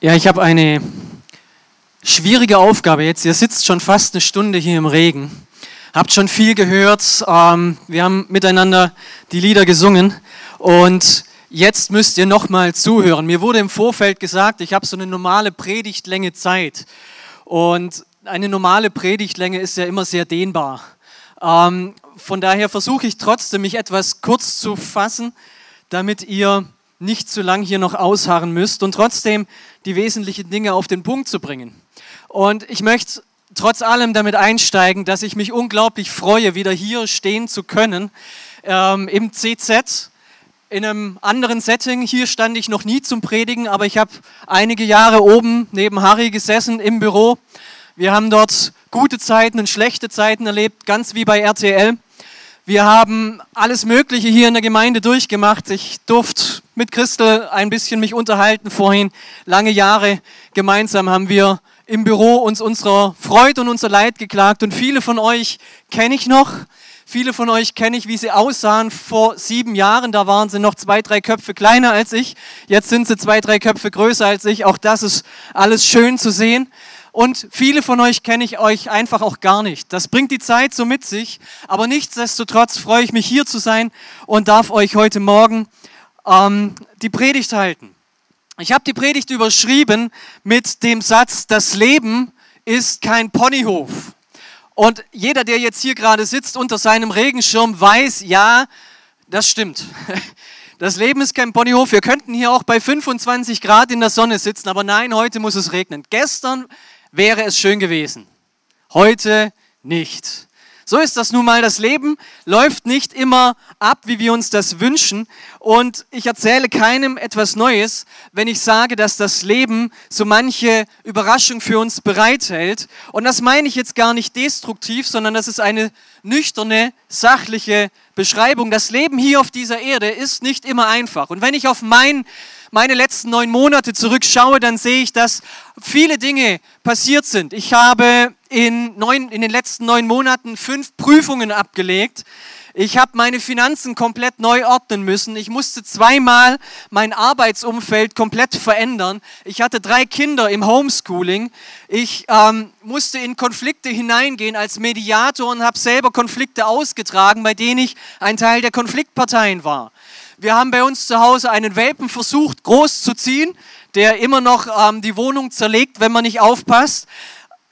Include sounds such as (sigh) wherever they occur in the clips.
Ja, ich habe eine schwierige Aufgabe jetzt. Ihr sitzt schon fast eine Stunde hier im Regen, habt schon viel gehört. Ähm, wir haben miteinander die Lieder gesungen und jetzt müsst ihr nochmal zuhören. Mir wurde im Vorfeld gesagt, ich habe so eine normale Predigtlänge Zeit und eine normale Predigtlänge ist ja immer sehr dehnbar. Ähm, von daher versuche ich trotzdem, mich etwas kurz zu fassen, damit ihr nicht zu lang hier noch ausharren müsst und trotzdem die wesentlichen Dinge auf den Punkt zu bringen. Und ich möchte trotz allem damit einsteigen, dass ich mich unglaublich freue, wieder hier stehen zu können ähm, im CZ. In einem anderen Setting, hier stand ich noch nie zum Predigen, aber ich habe einige Jahre oben neben Harry gesessen im Büro. Wir haben dort gute Zeiten und schlechte Zeiten erlebt, ganz wie bei RTL. Wir haben alles Mögliche hier in der Gemeinde durchgemacht. Ich durfte mit Christel ein bisschen mich unterhalten vorhin. Lange Jahre gemeinsam haben wir im Büro uns unserer Freude und unser Leid geklagt. Und viele von euch kenne ich noch. Viele von euch kenne ich, wie sie aussahen vor sieben Jahren. Da waren sie noch zwei, drei Köpfe kleiner als ich. Jetzt sind sie zwei, drei Köpfe größer als ich. Auch das ist alles schön zu sehen. Und viele von euch kenne ich euch einfach auch gar nicht. Das bringt die Zeit so mit sich. Aber nichtsdestotrotz freue ich mich hier zu sein und darf euch heute Morgen ähm, die Predigt halten. Ich habe die Predigt überschrieben mit dem Satz, das Leben ist kein Ponyhof. Und jeder, der jetzt hier gerade sitzt unter seinem Regenschirm, weiß, ja, das stimmt. (laughs) Das Leben ist kein Ponyhof. Wir könnten hier auch bei 25 Grad in der Sonne sitzen, aber nein, heute muss es regnen. Gestern wäre es schön gewesen. Heute nicht. So ist das nun mal. Das Leben läuft nicht immer ab, wie wir uns das wünschen. Und ich erzähle keinem etwas Neues, wenn ich sage, dass das Leben so manche Überraschung für uns bereithält. Und das meine ich jetzt gar nicht destruktiv, sondern das ist eine nüchterne, sachliche Beschreibung. Das Leben hier auf dieser Erde ist nicht immer einfach. Und wenn ich auf mein meine letzten neun Monate zurückschaue, dann sehe ich, dass viele Dinge passiert sind. Ich habe in, neun, in den letzten neun Monaten fünf Prüfungen abgelegt. Ich habe meine Finanzen komplett neu ordnen müssen. Ich musste zweimal mein Arbeitsumfeld komplett verändern. Ich hatte drei Kinder im Homeschooling. Ich ähm, musste in Konflikte hineingehen als Mediator und habe selber Konflikte ausgetragen, bei denen ich ein Teil der Konfliktparteien war. Wir haben bei uns zu Hause einen Welpen versucht, groß zu ziehen, der immer noch ähm, die Wohnung zerlegt, wenn man nicht aufpasst.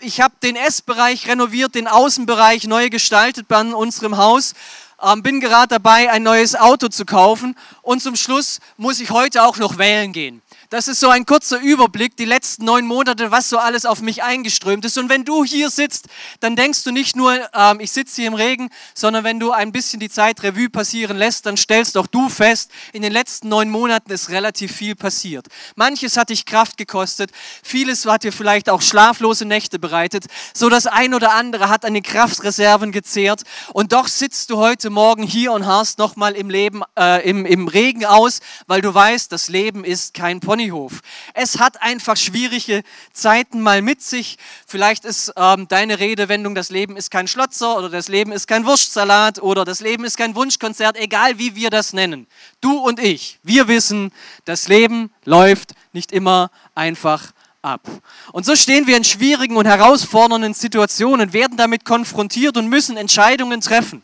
Ich habe den Essbereich renoviert, den Außenbereich neu gestaltet bei unserem Haus. Ähm, bin gerade dabei, ein neues Auto zu kaufen. Und zum Schluss muss ich heute auch noch wählen gehen. Das ist so ein kurzer Überblick, die letzten neun Monate, was so alles auf mich eingeströmt ist. Und wenn du hier sitzt, dann denkst du nicht nur, ähm, ich sitze hier im Regen, sondern wenn du ein bisschen die Zeit Revue passieren lässt, dann stellst auch du fest, in den letzten neun Monaten ist relativ viel passiert. Manches hat dich Kraft gekostet, vieles hat dir vielleicht auch schlaflose Nächte bereitet, so das ein oder andere hat an den Kraftreserven gezehrt. Und doch sitzt du heute Morgen hier und harrst nochmal im äh, im, im Regen aus, weil du weißt, das Leben ist kein Podcast. Ponyhof. Es hat einfach schwierige Zeiten mal mit sich. Vielleicht ist ähm, deine Redewendung, das Leben ist kein Schlotzer oder das Leben ist kein Wurstsalat oder das Leben ist kein Wunschkonzert, egal wie wir das nennen. Du und ich, wir wissen, das Leben läuft nicht immer einfach ab. Und so stehen wir in schwierigen und herausfordernden Situationen, werden damit konfrontiert und müssen Entscheidungen treffen.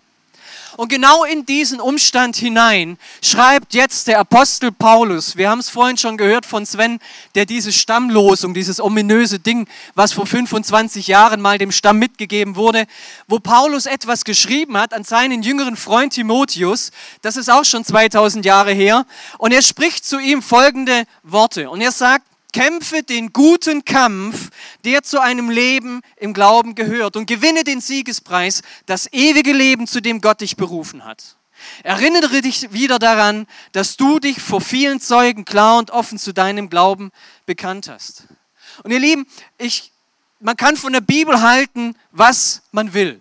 Und genau in diesen Umstand hinein schreibt jetzt der Apostel Paulus, wir haben es vorhin schon gehört von Sven, der diese Stammlosung, dieses ominöse Ding, was vor 25 Jahren mal dem Stamm mitgegeben wurde, wo Paulus etwas geschrieben hat an seinen jüngeren Freund Timotheus, das ist auch schon 2000 Jahre her, und er spricht zu ihm folgende Worte. Und er sagt, Kämpfe den guten Kampf, der zu einem Leben im Glauben gehört und gewinne den Siegespreis, das ewige Leben, zu dem Gott dich berufen hat. Erinnere dich wieder daran, dass du dich vor vielen Zeugen klar und offen zu deinem Glauben bekannt hast. Und ihr Lieben, ich, man kann von der Bibel halten, was man will.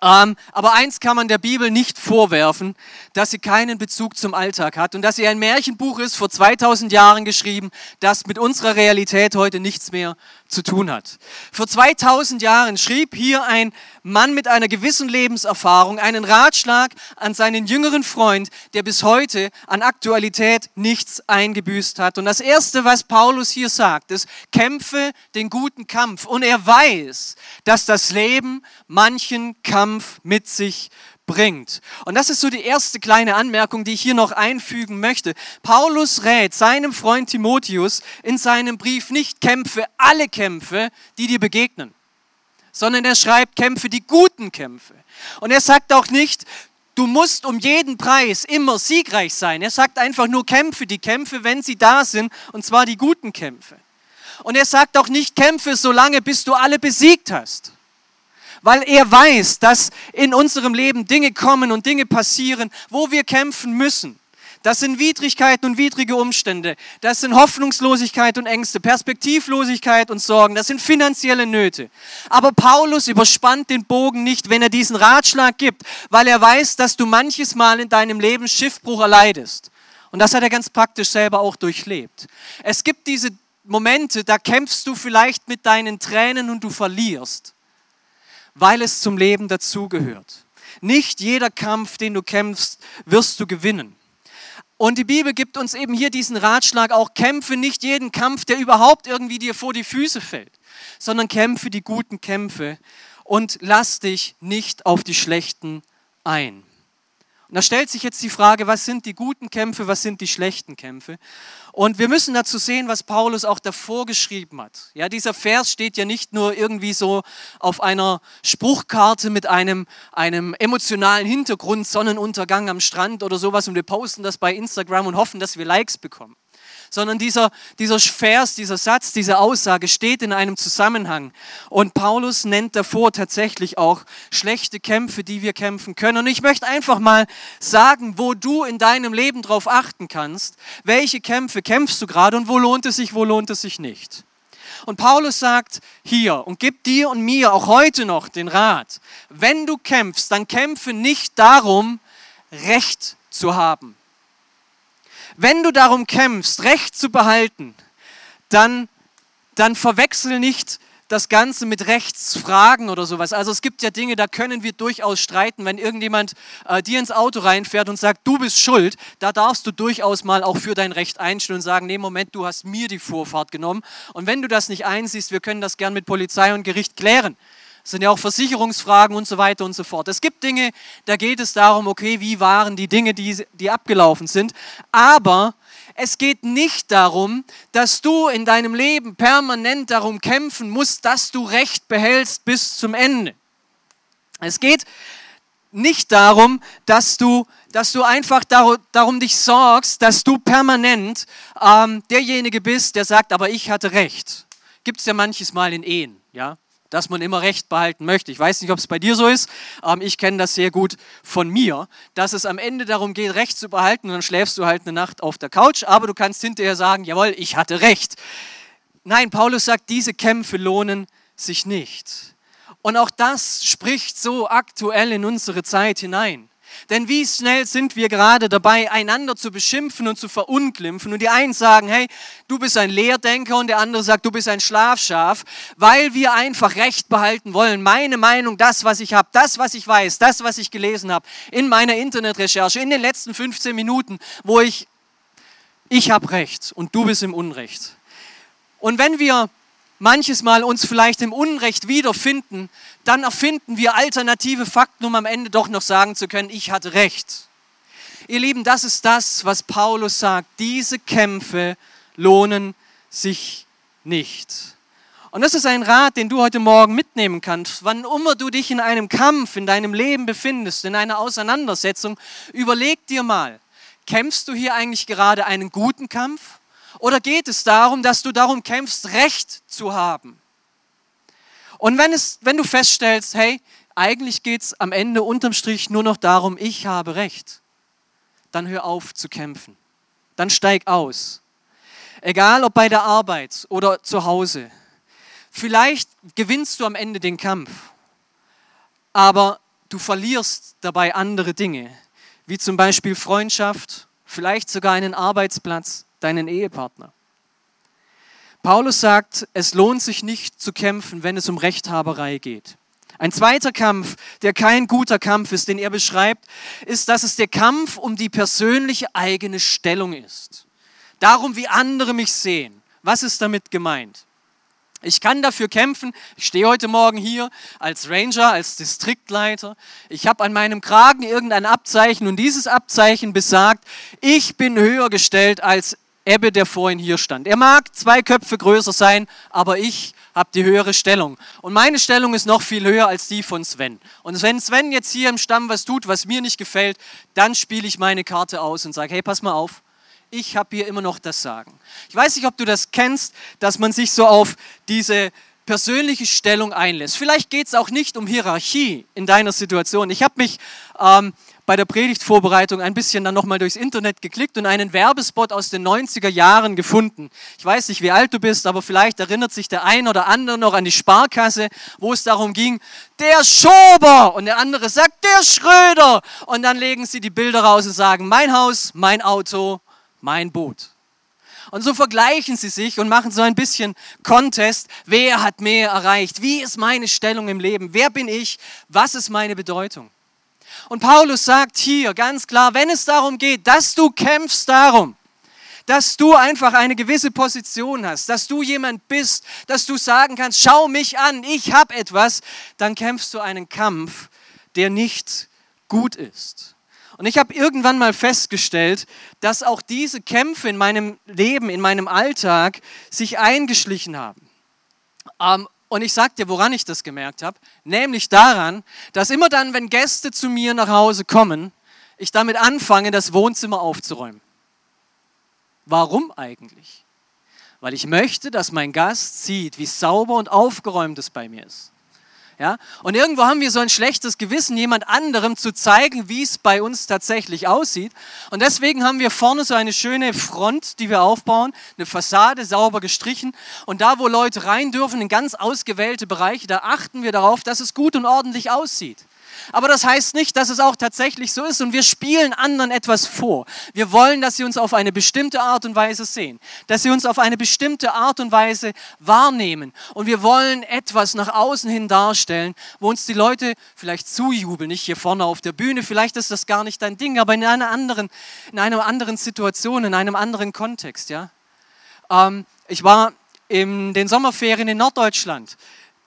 Ähm, aber eins kann man der Bibel nicht vorwerfen, dass sie keinen Bezug zum Alltag hat und dass sie ein Märchenbuch ist, vor 2000 Jahren geschrieben, das mit unserer Realität heute nichts mehr zu tun hat. Vor 2000 Jahren schrieb hier ein Mann mit einer gewissen Lebenserfahrung einen Ratschlag an seinen jüngeren Freund, der bis heute an Aktualität nichts eingebüßt hat. Und das Erste, was Paulus hier sagt, ist, kämpfe den guten Kampf. Und er weiß, dass das Leben manchen Kampf mit sich bringt. Und das ist so die erste kleine Anmerkung, die ich hier noch einfügen möchte. Paulus rät seinem Freund Timotheus in seinem Brief nicht kämpfe alle Kämpfe, die dir begegnen, sondern er schreibt kämpfe die guten Kämpfe. Und er sagt auch nicht, du musst um jeden Preis immer siegreich sein. Er sagt einfach nur kämpfe die Kämpfe, wenn sie da sind, und zwar die guten Kämpfe. Und er sagt auch nicht kämpfe so lange, bis du alle besiegt hast weil er weiß, dass in unserem Leben Dinge kommen und Dinge passieren, wo wir kämpfen müssen. Das sind Widrigkeiten und widrige Umstände. Das sind Hoffnungslosigkeit und Ängste, Perspektivlosigkeit und Sorgen. Das sind finanzielle Nöte. Aber Paulus überspannt den Bogen nicht, wenn er diesen Ratschlag gibt, weil er weiß, dass du manches Mal in deinem Leben Schiffbruch erleidest. Und das hat er ganz praktisch selber auch durchlebt. Es gibt diese Momente, da kämpfst du vielleicht mit deinen Tränen und du verlierst weil es zum Leben dazugehört. Nicht jeder Kampf, den du kämpfst, wirst du gewinnen. Und die Bibel gibt uns eben hier diesen Ratschlag, auch kämpfe nicht jeden Kampf, der überhaupt irgendwie dir vor die Füße fällt, sondern kämpfe die guten Kämpfe und lass dich nicht auf die schlechten ein. Und da stellt sich jetzt die Frage, was sind die guten Kämpfe, was sind die schlechten Kämpfe? Und wir müssen dazu sehen, was Paulus auch davor geschrieben hat. Ja, dieser Vers steht ja nicht nur irgendwie so auf einer Spruchkarte mit einem, einem emotionalen Hintergrund, Sonnenuntergang am Strand oder sowas und wir posten das bei Instagram und hoffen, dass wir Likes bekommen sondern dieser, dieser Vers, dieser Satz, diese Aussage steht in einem Zusammenhang. Und Paulus nennt davor tatsächlich auch schlechte Kämpfe, die wir kämpfen können. Und ich möchte einfach mal sagen, wo du in deinem Leben drauf achten kannst, welche Kämpfe kämpfst du gerade und wo lohnt es sich, wo lohnt es sich nicht. Und Paulus sagt hier und gibt dir und mir auch heute noch den Rat, wenn du kämpfst, dann kämpfe nicht darum, Recht zu haben. Wenn du darum kämpfst, Recht zu behalten, dann, dann verwechsel nicht das Ganze mit Rechtsfragen oder sowas. Also es gibt ja Dinge, da können wir durchaus streiten. Wenn irgendjemand äh, dir ins Auto reinfährt und sagt, du bist schuld, da darfst du durchaus mal auch für dein Recht einstehen und sagen, nee, Moment, du hast mir die Vorfahrt genommen. Und wenn du das nicht einsiehst, wir können das gern mit Polizei und Gericht klären. Sind ja auch Versicherungsfragen und so weiter und so fort. Es gibt Dinge, da geht es darum, okay, wie waren die Dinge, die, die abgelaufen sind. Aber es geht nicht darum, dass du in deinem Leben permanent darum kämpfen musst, dass du Recht behältst bis zum Ende. Es geht nicht darum, dass du, dass du einfach darum, darum dich sorgst, dass du permanent ähm, derjenige bist, der sagt, aber ich hatte Recht. Gibt es ja manches Mal in Ehen, ja dass man immer Recht behalten möchte. Ich weiß nicht, ob es bei dir so ist, ähm, ich kenne das sehr gut von mir, dass es am Ende darum geht, Recht zu behalten und dann schläfst du halt eine Nacht auf der Couch, aber du kannst hinterher sagen, jawohl, ich hatte Recht. Nein, Paulus sagt, diese Kämpfe lohnen sich nicht. Und auch das spricht so aktuell in unsere Zeit hinein. Denn wie schnell sind wir gerade dabei, einander zu beschimpfen und zu verunglimpfen. Und die einen sagen, hey, du bist ein Lehrdenker und der andere sagt, du bist ein Schlafschaf, weil wir einfach Recht behalten wollen. Meine Meinung, das, was ich habe, das, was ich weiß, das, was ich gelesen habe, in meiner Internetrecherche, in den letzten 15 Minuten, wo ich, ich habe Recht und du bist im Unrecht. Und wenn wir manches Mal uns vielleicht im Unrecht wiederfinden, dann erfinden wir alternative Fakten, um am Ende doch noch sagen zu können, ich hatte recht. Ihr Lieben, das ist das, was Paulus sagt. Diese Kämpfe lohnen sich nicht. Und das ist ein Rat, den du heute Morgen mitnehmen kannst. Wann immer du dich in einem Kampf in deinem Leben befindest, in einer Auseinandersetzung, überleg dir mal, kämpfst du hier eigentlich gerade einen guten Kampf oder geht es darum, dass du darum kämpfst, Recht zu haben? Und wenn, es, wenn du feststellst, hey, eigentlich geht es am Ende unterm Strich nur noch darum, ich habe Recht, dann hör auf zu kämpfen. Dann steig aus. Egal ob bei der Arbeit oder zu Hause. Vielleicht gewinnst du am Ende den Kampf, aber du verlierst dabei andere Dinge, wie zum Beispiel Freundschaft, vielleicht sogar einen Arbeitsplatz, deinen Ehepartner. Paulus sagt, es lohnt sich nicht zu kämpfen, wenn es um Rechthaberei geht. Ein zweiter Kampf, der kein guter Kampf ist, den er beschreibt, ist, dass es der Kampf um die persönliche eigene Stellung ist. Darum, wie andere mich sehen. Was ist damit gemeint? Ich kann dafür kämpfen. Ich stehe heute Morgen hier als Ranger, als Distriktleiter. Ich habe an meinem Kragen irgendein Abzeichen und dieses Abzeichen besagt, ich bin höher gestellt als Ebbe, der vorhin hier stand. Er mag zwei Köpfe größer sein, aber ich habe die höhere Stellung. Und meine Stellung ist noch viel höher als die von Sven. Und wenn Sven jetzt hier im Stamm was tut, was mir nicht gefällt, dann spiele ich meine Karte aus und sage, hey, pass mal auf, ich habe hier immer noch das Sagen. Ich weiß nicht, ob du das kennst, dass man sich so auf diese persönliche Stellung einlässt. Vielleicht geht es auch nicht um Hierarchie in deiner Situation. Ich habe mich ähm, bei der Predigtvorbereitung ein bisschen dann nochmal durchs Internet geklickt und einen Werbespot aus den 90er Jahren gefunden. Ich weiß nicht, wie alt du bist, aber vielleicht erinnert sich der ein oder andere noch an die Sparkasse, wo es darum ging, der Schober und der andere sagt, der Schröder. Und dann legen sie die Bilder raus und sagen, mein Haus, mein Auto, mein Boot. Und so vergleichen sie sich und machen so ein bisschen Contest. Wer hat mehr erreicht? Wie ist meine Stellung im Leben? Wer bin ich? Was ist meine Bedeutung? Und Paulus sagt hier ganz klar, wenn es darum geht, dass du kämpfst darum, dass du einfach eine gewisse Position hast, dass du jemand bist, dass du sagen kannst, schau mich an, ich habe etwas, dann kämpfst du einen Kampf, der nicht gut ist. Und ich habe irgendwann mal festgestellt, dass auch diese Kämpfe in meinem Leben, in meinem Alltag sich eingeschlichen haben. Ähm, und ich sage dir, woran ich das gemerkt habe, nämlich daran, dass immer dann, wenn Gäste zu mir nach Hause kommen, ich damit anfange, das Wohnzimmer aufzuräumen. Warum eigentlich? Weil ich möchte, dass mein Gast sieht, wie sauber und aufgeräumt es bei mir ist. Ja? Und irgendwo haben wir so ein schlechtes Gewissen, jemand anderem zu zeigen, wie es bei uns tatsächlich aussieht. Und deswegen haben wir vorne so eine schöne Front, die wir aufbauen, eine Fassade sauber gestrichen. Und da, wo Leute rein dürfen, in ganz ausgewählte Bereiche, da achten wir darauf, dass es gut und ordentlich aussieht. Aber das heißt nicht, dass es auch tatsächlich so ist und wir spielen anderen etwas vor. Wir wollen, dass sie uns auf eine bestimmte Art und Weise sehen, dass sie uns auf eine bestimmte Art und Weise wahrnehmen und wir wollen etwas nach außen hin darstellen, wo uns die Leute vielleicht zujubeln, nicht hier vorne auf der Bühne, vielleicht ist das gar nicht dein Ding, aber in einer anderen, in einer anderen Situation, in einem anderen Kontext, ja. Ähm, ich war in den Sommerferien in Norddeutschland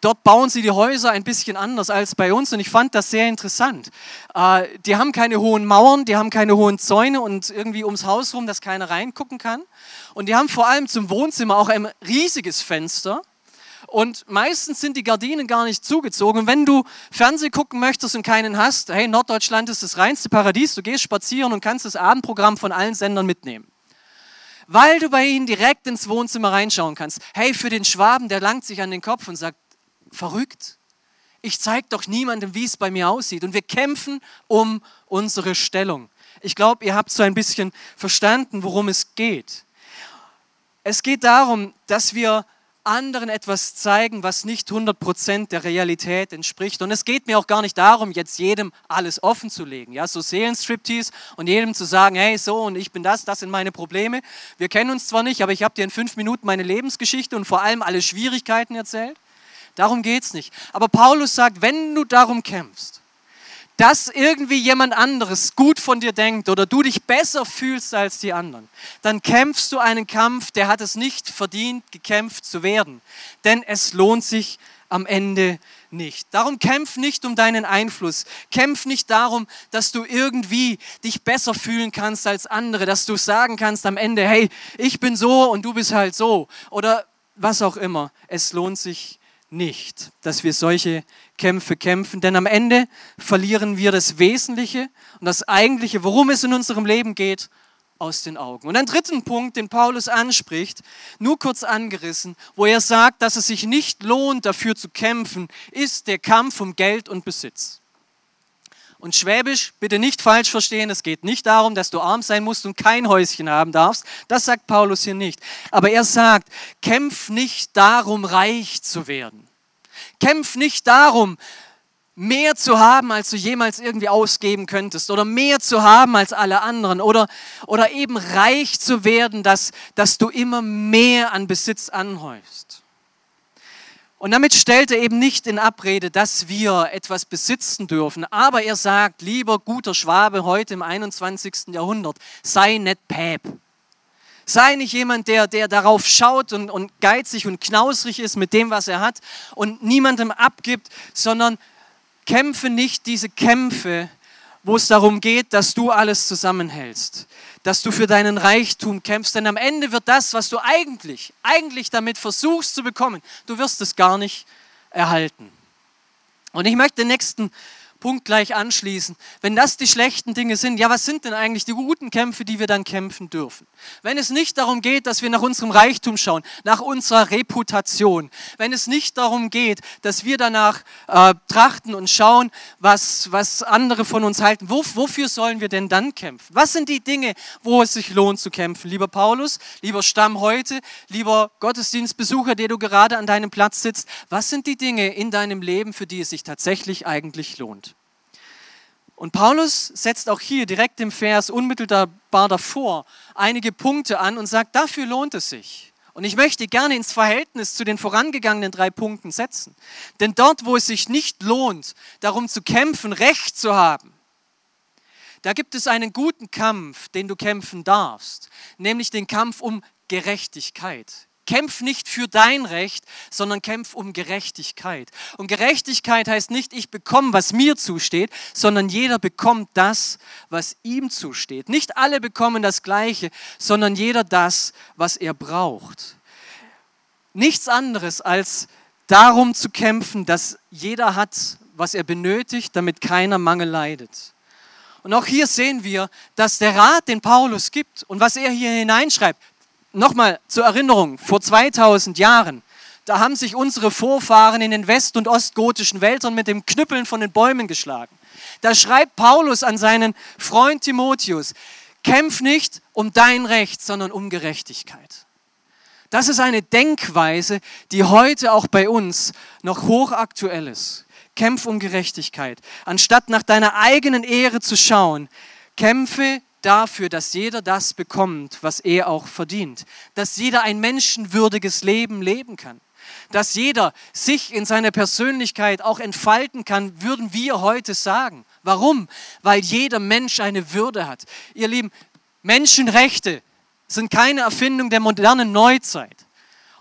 Dort bauen sie die Häuser ein bisschen anders als bei uns und ich fand das sehr interessant. Äh, die haben keine hohen Mauern, die haben keine hohen Zäune und irgendwie ums Haus rum, dass keiner reingucken kann. Und die haben vor allem zum Wohnzimmer auch ein riesiges Fenster. Und meistens sind die Gardinen gar nicht zugezogen. Und wenn du Fernsehen gucken möchtest und keinen hast, hey, Norddeutschland ist das reinste Paradies, du gehst spazieren und kannst das Abendprogramm von allen Sendern mitnehmen weil du bei ihnen direkt ins Wohnzimmer reinschauen kannst. Hey, für den Schwaben, der langt sich an den Kopf und sagt, verrückt. Ich zeige doch niemandem, wie es bei mir aussieht. Und wir kämpfen um unsere Stellung. Ich glaube, ihr habt so ein bisschen verstanden, worum es geht. Es geht darum, dass wir anderen etwas zeigen, was nicht 100% der Realität entspricht. Und es geht mir auch gar nicht darum, jetzt jedem alles offen zu legen. Ja, so Seelenstriptease und jedem zu sagen, hey, so und ich bin das, das sind meine Probleme. Wir kennen uns zwar nicht, aber ich habe dir in fünf Minuten meine Lebensgeschichte und vor allem alle Schwierigkeiten erzählt. Darum geht es nicht. Aber Paulus sagt, wenn du darum kämpfst, dass irgendwie jemand anderes gut von dir denkt oder du dich besser fühlst als die anderen, dann kämpfst du einen Kampf, der hat es nicht verdient, gekämpft zu werden. Denn es lohnt sich am Ende nicht. Darum kämpf nicht um deinen Einfluss. Kämpf nicht darum, dass du irgendwie dich besser fühlen kannst als andere, dass du sagen kannst am Ende, hey, ich bin so und du bist halt so oder was auch immer. Es lohnt sich nicht, dass wir solche Kämpfe kämpfen, denn am Ende verlieren wir das Wesentliche und das Eigentliche, worum es in unserem Leben geht, aus den Augen. Und ein dritten Punkt, den Paulus anspricht, nur kurz angerissen, wo er sagt, dass es sich nicht lohnt, dafür zu kämpfen, ist der Kampf um Geld und Besitz. Und Schwäbisch, bitte nicht falsch verstehen, es geht nicht darum, dass du arm sein musst und kein Häuschen haben darfst. Das sagt Paulus hier nicht. Aber er sagt, kämpf nicht darum, reich zu werden. Kämpf nicht darum, mehr zu haben, als du jemals irgendwie ausgeben könntest oder mehr zu haben als alle anderen oder, oder eben reich zu werden, dass, dass du immer mehr an Besitz anhäufst. Und damit stellt er eben nicht in Abrede, dass wir etwas besitzen dürfen, aber er sagt, lieber guter Schwabe heute im 21. Jahrhundert, sei nicht Päp. Sei nicht jemand, der, der darauf schaut und, und geizig und knausrig ist mit dem, was er hat und niemandem abgibt, sondern kämpfe nicht diese Kämpfe, wo es darum geht, dass du alles zusammenhältst, dass du für deinen Reichtum kämpfst, denn am Ende wird das, was du eigentlich, eigentlich damit versuchst zu bekommen, du wirst es gar nicht erhalten. Und ich möchte den nächsten Punkt gleich anschließen. Wenn das die schlechten Dinge sind, ja, was sind denn eigentlich die guten Kämpfe, die wir dann kämpfen dürfen? Wenn es nicht darum geht, dass wir nach unserem Reichtum schauen, nach unserer Reputation, wenn es nicht darum geht, dass wir danach äh, trachten und schauen, was, was andere von uns halten, wo, wofür sollen wir denn dann kämpfen? Was sind die Dinge, wo es sich lohnt zu kämpfen? Lieber Paulus, lieber Stamm heute, lieber Gottesdienstbesucher, der du gerade an deinem Platz sitzt, was sind die Dinge in deinem Leben, für die es sich tatsächlich eigentlich lohnt? Und Paulus setzt auch hier direkt im Vers unmittelbar davor einige Punkte an und sagt, dafür lohnt es sich. Und ich möchte gerne ins Verhältnis zu den vorangegangenen drei Punkten setzen. Denn dort, wo es sich nicht lohnt, darum zu kämpfen, Recht zu haben, da gibt es einen guten Kampf, den du kämpfen darfst, nämlich den Kampf um Gerechtigkeit. Kämpf nicht für dein Recht, sondern kämpf um Gerechtigkeit. Und Gerechtigkeit heißt nicht, ich bekomme, was mir zusteht, sondern jeder bekommt das, was ihm zusteht. Nicht alle bekommen das Gleiche, sondern jeder das, was er braucht. Nichts anderes als darum zu kämpfen, dass jeder hat, was er benötigt, damit keiner Mangel leidet. Und auch hier sehen wir, dass der Rat, den Paulus gibt und was er hier hineinschreibt, Nochmal zur Erinnerung, vor 2000 Jahren, da haben sich unsere Vorfahren in den west- und ostgotischen Wäldern mit dem Knüppeln von den Bäumen geschlagen. Da schreibt Paulus an seinen Freund Timotheus, kämpf nicht um dein Recht, sondern um Gerechtigkeit. Das ist eine Denkweise, die heute auch bei uns noch hochaktuell ist. Kämpf um Gerechtigkeit. Anstatt nach deiner eigenen Ehre zu schauen, kämpfe dafür, dass jeder das bekommt, was er auch verdient. Dass jeder ein menschenwürdiges Leben leben kann. Dass jeder sich in seiner Persönlichkeit auch entfalten kann, würden wir heute sagen. Warum? Weil jeder Mensch eine Würde hat. Ihr Lieben, Menschenrechte sind keine Erfindung der modernen Neuzeit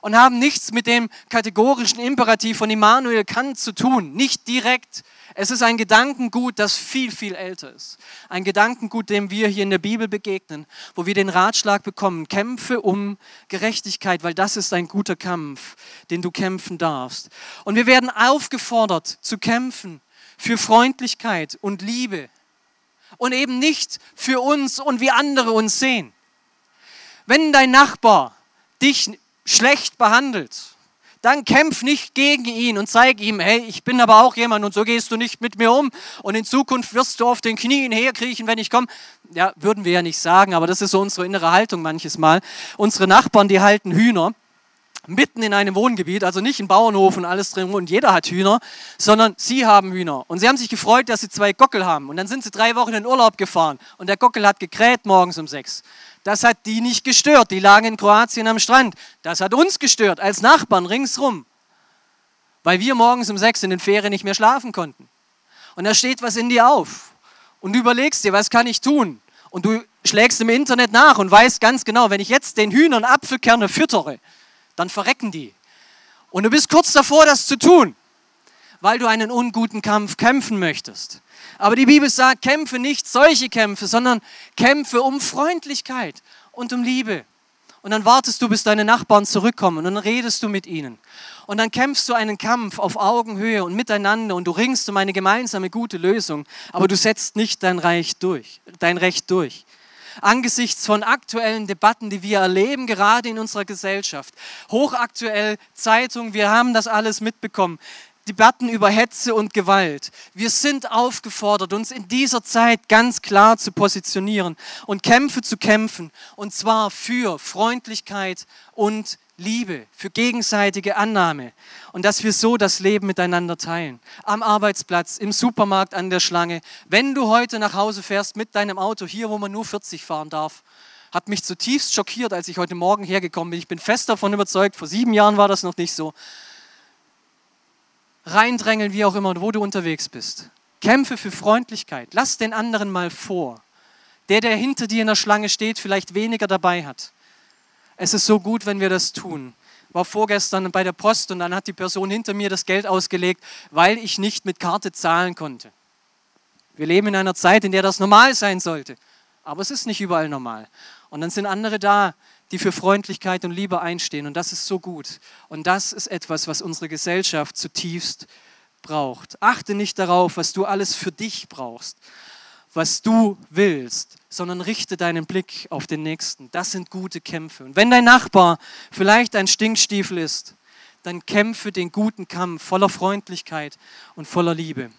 und haben nichts mit dem kategorischen Imperativ von Immanuel Kant zu tun. Nicht direkt. Es ist ein Gedankengut, das viel, viel älter ist. Ein Gedankengut, dem wir hier in der Bibel begegnen, wo wir den Ratschlag bekommen, kämpfe um Gerechtigkeit, weil das ist ein guter Kampf, den du kämpfen darfst. Und wir werden aufgefordert zu kämpfen für Freundlichkeit und Liebe und eben nicht für uns und wie andere uns sehen. Wenn dein Nachbar dich schlecht behandelt, dann kämpf nicht gegen ihn und zeig ihm, hey, ich bin aber auch jemand und so gehst du nicht mit mir um und in Zukunft wirst du auf den Knien herkriechen, wenn ich komme. Ja, würden wir ja nicht sagen, aber das ist so unsere innere Haltung manches Mal. Unsere Nachbarn, die halten Hühner mitten in einem Wohngebiet, also nicht ein Bauernhof und alles drin und jeder hat Hühner, sondern sie haben Hühner. Und sie haben sich gefreut, dass sie zwei Gockel haben. Und dann sind sie drei Wochen in Urlaub gefahren und der Gockel hat gekräht morgens um sechs. Das hat die nicht gestört. Die lagen in Kroatien am Strand. Das hat uns gestört, als Nachbarn ringsrum. Weil wir morgens um sechs in den Ferien nicht mehr schlafen konnten. Und da steht was in dir auf. Und du überlegst dir, was kann ich tun? Und du schlägst im Internet nach und weißt ganz genau, wenn ich jetzt den Hühnern Apfelkerne füttere, dann verrecken die. Und du bist kurz davor, das zu tun, weil du einen unguten Kampf kämpfen möchtest. Aber die Bibel sagt, kämpfe nicht solche Kämpfe, sondern kämpfe um Freundlichkeit und um Liebe. Und dann wartest du, bis deine Nachbarn zurückkommen und dann redest du mit ihnen. Und dann kämpfst du einen Kampf auf Augenhöhe und miteinander und du ringst um eine gemeinsame gute Lösung, aber du setzt nicht dein Reich durch, dein Recht durch. Angesichts von aktuellen Debatten, die wir erleben, gerade in unserer Gesellschaft, hochaktuell Zeitung, wir haben das alles mitbekommen. Debatten über Hetze und Gewalt. Wir sind aufgefordert, uns in dieser Zeit ganz klar zu positionieren und Kämpfe zu kämpfen, und zwar für Freundlichkeit und Liebe, für gegenseitige Annahme und dass wir so das Leben miteinander teilen. Am Arbeitsplatz, im Supermarkt, an der Schlange. Wenn du heute nach Hause fährst mit deinem Auto, hier wo man nur 40 fahren darf, hat mich zutiefst schockiert, als ich heute Morgen hergekommen bin. Ich bin fest davon überzeugt, vor sieben Jahren war das noch nicht so. Reindrängeln, wie auch immer, wo du unterwegs bist. Kämpfe für Freundlichkeit. Lass den anderen mal vor. Der, der hinter dir in der Schlange steht, vielleicht weniger dabei hat. Es ist so gut, wenn wir das tun. War vorgestern bei der Post und dann hat die Person hinter mir das Geld ausgelegt, weil ich nicht mit Karte zahlen konnte. Wir leben in einer Zeit, in der das normal sein sollte. Aber es ist nicht überall normal. Und dann sind andere da, die für Freundlichkeit und Liebe einstehen. Und das ist so gut. Und das ist etwas, was unsere Gesellschaft zutiefst braucht. Achte nicht darauf, was du alles für dich brauchst, was du willst, sondern richte deinen Blick auf den Nächsten. Das sind gute Kämpfe. Und wenn dein Nachbar vielleicht ein Stinkstiefel ist, dann kämpfe den guten Kampf voller Freundlichkeit und voller Liebe.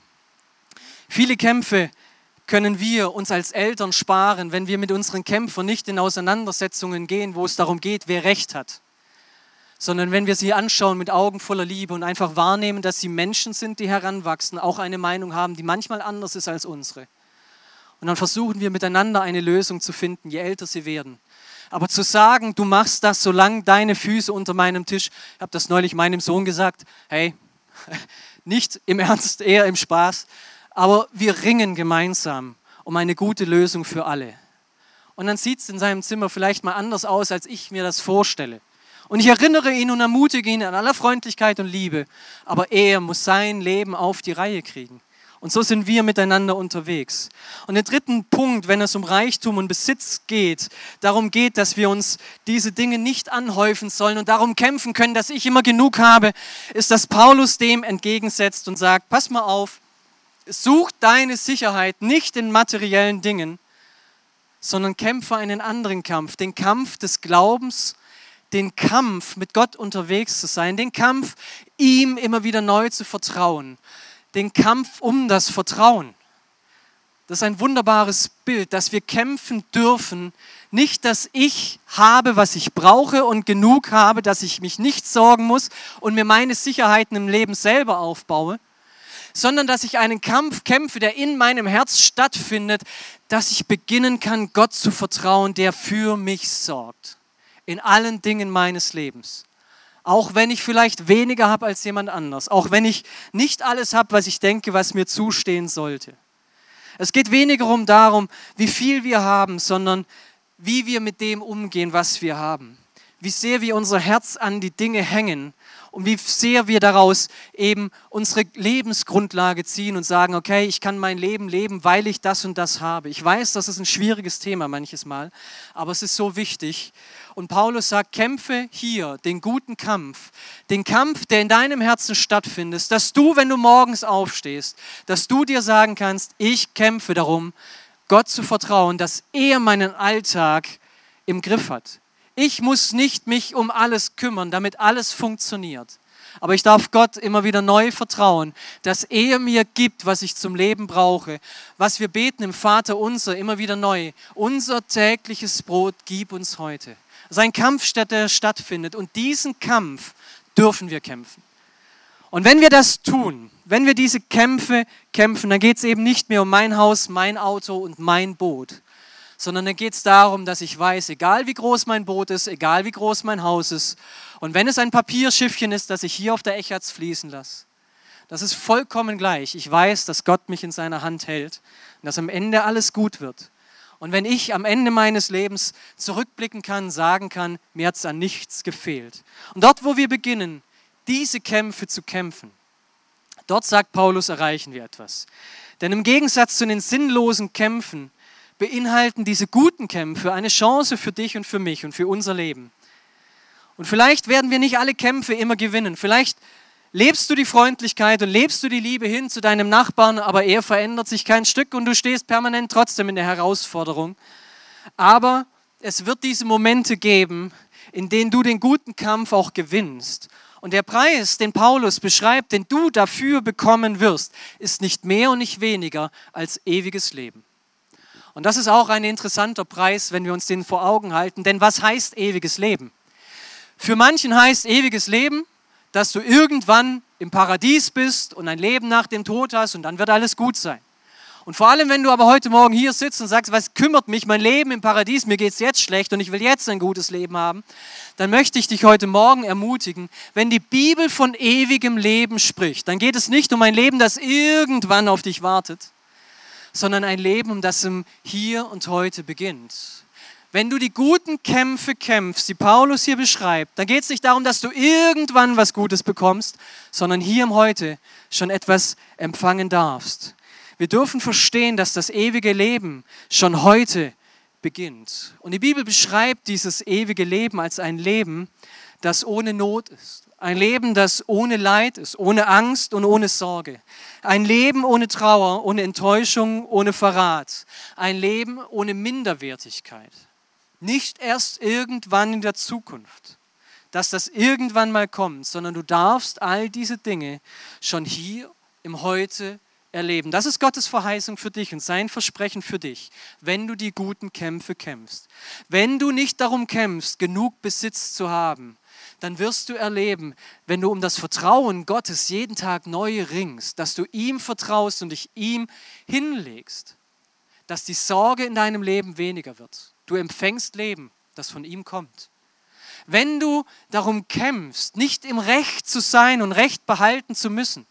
Viele Kämpfe können wir uns als Eltern sparen, wenn wir mit unseren Kämpfern nicht in Auseinandersetzungen gehen, wo es darum geht, wer Recht hat, sondern wenn wir sie anschauen mit Augen voller Liebe und einfach wahrnehmen, dass sie Menschen sind, die heranwachsen, auch eine Meinung haben, die manchmal anders ist als unsere. Und dann versuchen wir miteinander eine Lösung zu finden, je älter sie werden. Aber zu sagen, du machst das, solange deine Füße unter meinem Tisch, ich habe das neulich meinem Sohn gesagt, hey, (laughs) nicht im Ernst, eher im Spaß, aber wir ringen gemeinsam um eine gute Lösung für alle. Und dann sieht es in seinem Zimmer vielleicht mal anders aus, als ich mir das vorstelle. Und ich erinnere ihn und ermutige ihn an aller Freundlichkeit und Liebe, aber er muss sein Leben auf die Reihe kriegen. Und so sind wir miteinander unterwegs. Und den dritten Punkt, wenn es um Reichtum und Besitz geht, darum geht, dass wir uns diese Dinge nicht anhäufen sollen und darum kämpfen können, dass ich immer genug habe, ist, dass Paulus dem entgegensetzt und sagt, pass mal auf, such deine Sicherheit nicht in materiellen Dingen, sondern kämpfe einen anderen Kampf, den Kampf des Glaubens, den Kampf, mit Gott unterwegs zu sein, den Kampf, ihm immer wieder neu zu vertrauen den Kampf um das Vertrauen. Das ist ein wunderbares Bild, dass wir kämpfen dürfen. Nicht, dass ich habe, was ich brauche und genug habe, dass ich mich nicht sorgen muss und mir meine Sicherheiten im Leben selber aufbaue, sondern dass ich einen Kampf kämpfe, der in meinem Herz stattfindet, dass ich beginnen kann, Gott zu vertrauen, der für mich sorgt. In allen Dingen meines Lebens. Auch wenn ich vielleicht weniger habe als jemand anders. Auch wenn ich nicht alles habe, was ich denke, was mir zustehen sollte. Es geht weniger um darum, wie viel wir haben, sondern wie wir mit dem umgehen, was wir haben. Wie sehr wir unser Herz an die Dinge hängen und wie sehr wir daraus eben unsere Lebensgrundlage ziehen und sagen, okay, ich kann mein Leben leben, weil ich das und das habe. Ich weiß, das ist ein schwieriges Thema manches Mal, aber es ist so wichtig. Und Paulus sagt, kämpfe hier den guten Kampf, den Kampf, der in deinem Herzen stattfindet, dass du, wenn du morgens aufstehst, dass du dir sagen kannst, ich kämpfe darum, Gott zu vertrauen, dass er meinen Alltag im Griff hat. Ich muss nicht mich um alles kümmern, damit alles funktioniert. Aber ich darf Gott immer wieder neu vertrauen, dass er mir gibt, was ich zum Leben brauche. Was wir beten im Vater unser immer wieder neu. Unser tägliches Brot gib uns heute. Sein Kampf, der stattfindet. Und diesen Kampf dürfen wir kämpfen. Und wenn wir das tun, wenn wir diese Kämpfe kämpfen, dann geht es eben nicht mehr um mein Haus, mein Auto und mein Boot, sondern dann geht es darum, dass ich weiß, egal wie groß mein Boot ist, egal wie groß mein Haus ist, und wenn es ein Papierschiffchen ist, das ich hier auf der Echatz fließen lasse, das ist vollkommen gleich. Ich weiß, dass Gott mich in seiner Hand hält und dass am Ende alles gut wird. Und wenn ich am Ende meines Lebens zurückblicken kann, sagen kann, mir hat es an nichts gefehlt. Und dort, wo wir beginnen, diese Kämpfe zu kämpfen, dort sagt Paulus, erreichen wir etwas. Denn im Gegensatz zu den sinnlosen Kämpfen, beinhalten diese guten Kämpfe eine Chance für dich und für mich und für unser Leben. Und vielleicht werden wir nicht alle Kämpfe immer gewinnen. Vielleicht lebst du die Freundlichkeit und lebst du die Liebe hin zu deinem Nachbarn, aber er verändert sich kein Stück und du stehst permanent trotzdem in der Herausforderung. Aber es wird diese Momente geben, in denen du den guten Kampf auch gewinnst. Und der Preis, den Paulus beschreibt, den du dafür bekommen wirst, ist nicht mehr und nicht weniger als ewiges Leben. Und das ist auch ein interessanter Preis, wenn wir uns den vor Augen halten. Denn was heißt ewiges Leben? Für manchen heißt ewiges Leben, dass du irgendwann im Paradies bist und ein Leben nach dem Tod hast und dann wird alles gut sein. Und vor allem, wenn du aber heute Morgen hier sitzt und sagst, was kümmert mich mein Leben im Paradies, mir geht es jetzt schlecht und ich will jetzt ein gutes Leben haben, dann möchte ich dich heute Morgen ermutigen, wenn die Bibel von ewigem Leben spricht, dann geht es nicht um ein Leben, das irgendwann auf dich wartet, sondern ein Leben, das im Hier und heute beginnt. Wenn du die guten Kämpfe kämpfst, die Paulus hier beschreibt, dann geht es nicht darum, dass du irgendwann was Gutes bekommst, sondern hier im Heute schon etwas empfangen darfst. Wir dürfen verstehen, dass das ewige Leben schon heute beginnt. Und die Bibel beschreibt dieses ewige Leben als ein Leben, das ohne Not ist. Ein Leben, das ohne Leid ist, ohne Angst und ohne Sorge. Ein Leben ohne Trauer, ohne Enttäuschung, ohne Verrat. Ein Leben ohne Minderwertigkeit. Nicht erst irgendwann in der Zukunft, dass das irgendwann mal kommt, sondern du darfst all diese Dinge schon hier im Heute erleben. Das ist Gottes Verheißung für dich und sein Versprechen für dich, wenn du die guten Kämpfe kämpfst. Wenn du nicht darum kämpfst, genug Besitz zu haben, dann wirst du erleben, wenn du um das Vertrauen Gottes jeden Tag neu ringst, dass du ihm vertraust und dich ihm hinlegst, dass die Sorge in deinem Leben weniger wird. Du empfängst Leben, das von ihm kommt. Wenn du darum kämpfst, nicht im Recht zu sein und Recht behalten zu müssen,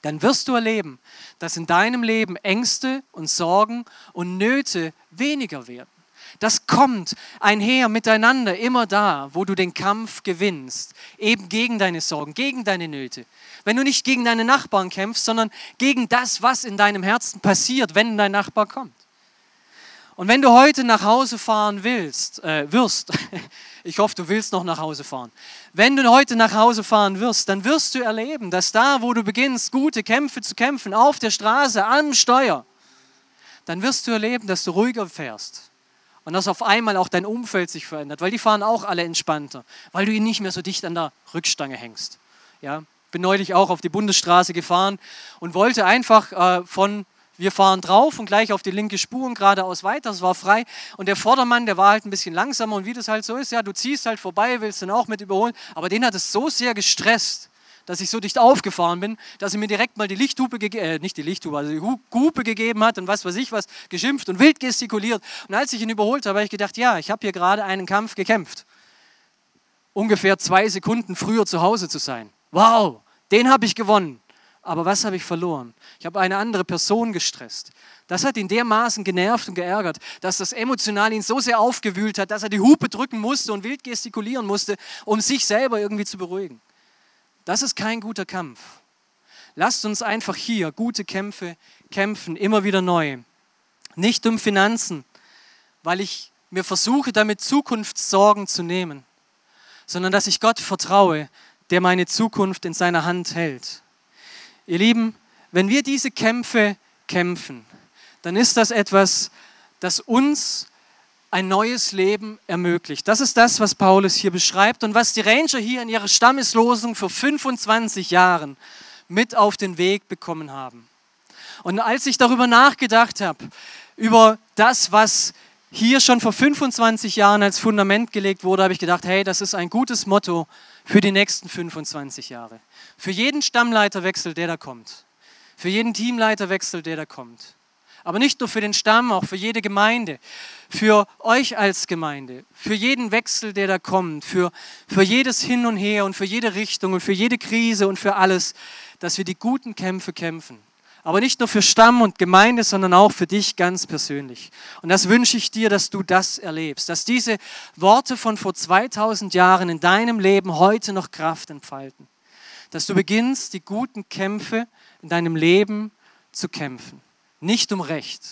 dann wirst du erleben, dass in deinem Leben Ängste und Sorgen und Nöte weniger werden. Das kommt einher miteinander immer da, wo du den Kampf gewinnst, eben gegen deine Sorgen, gegen deine Nöte. Wenn du nicht gegen deine Nachbarn kämpfst, sondern gegen das, was in deinem Herzen passiert, wenn dein Nachbar kommt. Und wenn du heute nach Hause fahren willst, äh, wirst, (laughs) ich hoffe, du willst noch nach Hause fahren. Wenn du heute nach Hause fahren wirst, dann wirst du erleben, dass da, wo du beginnst, gute Kämpfe zu kämpfen, auf der Straße, am Steuer, dann wirst du erleben, dass du ruhiger fährst. Und dass auf einmal auch dein Umfeld sich verändert, weil die fahren auch alle entspannter, weil du ihnen nicht mehr so dicht an der Rückstange hängst. Ja, bin neulich auch auf die Bundesstraße gefahren und wollte einfach äh, von wir fahren drauf und gleich auf die linke Spur und geradeaus weiter. Es war frei. Und der Vordermann, der war halt ein bisschen langsamer. Und wie das halt so ist, ja, du ziehst halt vorbei, willst dann auch mit überholen. Aber den hat es so sehr gestresst, dass ich so dicht aufgefahren bin, dass er mir direkt mal die Lichthupe, äh, nicht die Lichthupe, also die Hupe gegeben hat und was weiß ich was, geschimpft und wild gestikuliert. Und als ich ihn überholt habe, habe ich gedacht, ja, ich habe hier gerade einen Kampf gekämpft. Ungefähr zwei Sekunden früher zu Hause zu sein. Wow, den habe ich gewonnen. Aber was habe ich verloren? Ich habe eine andere Person gestresst. Das hat ihn dermaßen genervt und geärgert, dass das emotional ihn so sehr aufgewühlt hat, dass er die Hupe drücken musste und wild gestikulieren musste, um sich selber irgendwie zu beruhigen. Das ist kein guter Kampf. Lasst uns einfach hier gute Kämpfe kämpfen, immer wieder neu. Nicht um Finanzen, weil ich mir versuche, damit Zukunftssorgen zu nehmen, sondern dass ich Gott vertraue, der meine Zukunft in seiner Hand hält. Ihr Lieben, wenn wir diese Kämpfe kämpfen, dann ist das etwas, das uns ein neues Leben ermöglicht. Das ist das, was Paulus hier beschreibt und was die Ranger hier in ihrer Stammeslosung vor 25 Jahren mit auf den Weg bekommen haben. Und als ich darüber nachgedacht habe, über das, was hier schon vor 25 Jahren als Fundament gelegt wurde, habe ich gedacht, hey, das ist ein gutes Motto für die nächsten 25 Jahre. Für jeden Stammleiterwechsel, der da kommt. Für jeden Teamleiterwechsel, der da kommt. Aber nicht nur für den Stamm, auch für jede Gemeinde. Für euch als Gemeinde. Für jeden Wechsel, der da kommt. Für, für jedes Hin und Her und für jede Richtung und für jede Krise und für alles, dass wir die guten Kämpfe kämpfen aber nicht nur für Stamm und Gemeinde, sondern auch für dich ganz persönlich. Und das wünsche ich dir, dass du das erlebst, dass diese Worte von vor 2000 Jahren in deinem Leben heute noch Kraft entfalten. Dass du beginnst, die guten Kämpfe in deinem Leben zu kämpfen. Nicht um Recht.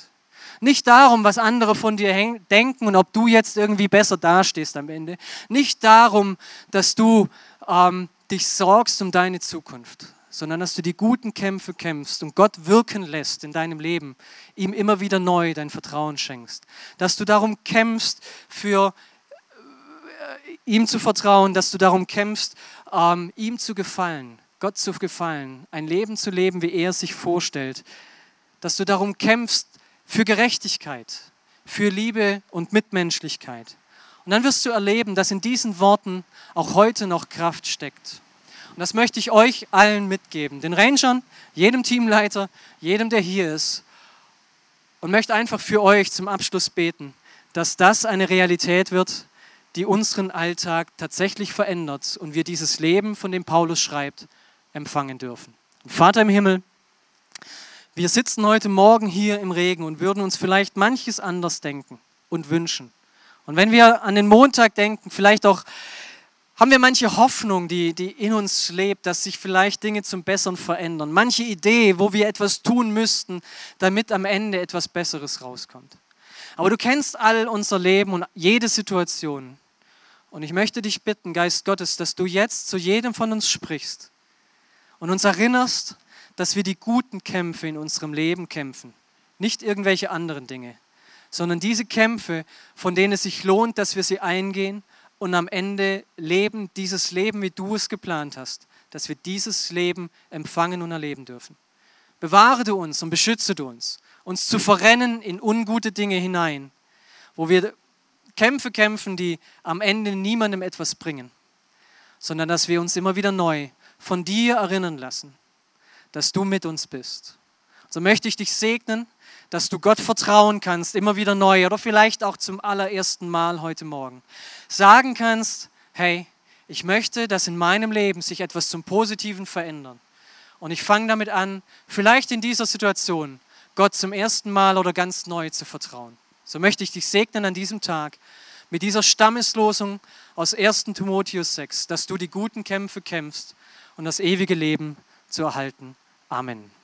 Nicht darum, was andere von dir denken und ob du jetzt irgendwie besser dastehst am Ende. Nicht darum, dass du ähm, dich sorgst um deine Zukunft, sondern dass du die guten Kämpfe kämpfst und Gott wirken lässt in deinem Leben, ihm immer wieder neu dein Vertrauen schenkst. Dass du darum kämpfst, für äh, ihm zu vertrauen, dass du darum kämpfst, ähm, ihm zu gefallen, Gott zu gefallen, ein Leben zu leben, wie er es sich vorstellt. Dass du darum kämpfst für Gerechtigkeit, für Liebe und Mitmenschlichkeit. Und dann wirst du erleben, dass in diesen Worten auch heute noch Kraft steckt. Und das möchte ich euch allen mitgeben, den Rangern, jedem Teamleiter, jedem, der hier ist. Und möchte einfach für euch zum Abschluss beten, dass das eine Realität wird, die unseren Alltag tatsächlich verändert und wir dieses Leben, von dem Paulus schreibt, empfangen dürfen. Vater im Himmel, wir sitzen heute Morgen hier im Regen und würden uns vielleicht manches anders denken und wünschen. Und wenn wir an den Montag denken, vielleicht auch haben wir manche Hoffnung, die, die in uns lebt, dass sich vielleicht Dinge zum Besseren verändern. Manche Idee, wo wir etwas tun müssten, damit am Ende etwas Besseres rauskommt. Aber du kennst all unser Leben und jede Situation. Und ich möchte dich bitten, Geist Gottes, dass du jetzt zu jedem von uns sprichst und uns erinnerst, dass wir die guten Kämpfe in unserem Leben kämpfen, nicht irgendwelche anderen Dinge, sondern diese Kämpfe, von denen es sich lohnt, dass wir sie eingehen und am Ende leben, dieses Leben, wie du es geplant hast, dass wir dieses Leben empfangen und erleben dürfen. Bewahre du uns und beschütze du uns, uns zu verrennen in ungute Dinge hinein, wo wir Kämpfe kämpfen, die am Ende niemandem etwas bringen, sondern dass wir uns immer wieder neu von dir erinnern lassen dass du mit uns bist. So möchte ich dich segnen, dass du Gott vertrauen kannst, immer wieder neu oder vielleicht auch zum allerersten Mal heute Morgen. Sagen kannst, hey, ich möchte, dass in meinem Leben sich etwas zum Positiven verändert. Und ich fange damit an, vielleicht in dieser Situation Gott zum ersten Mal oder ganz neu zu vertrauen. So möchte ich dich segnen an diesem Tag mit dieser Stammeslosung aus 1. Timotheus 6, dass du die guten Kämpfe kämpfst und das ewige Leben zu erhalten. Amen.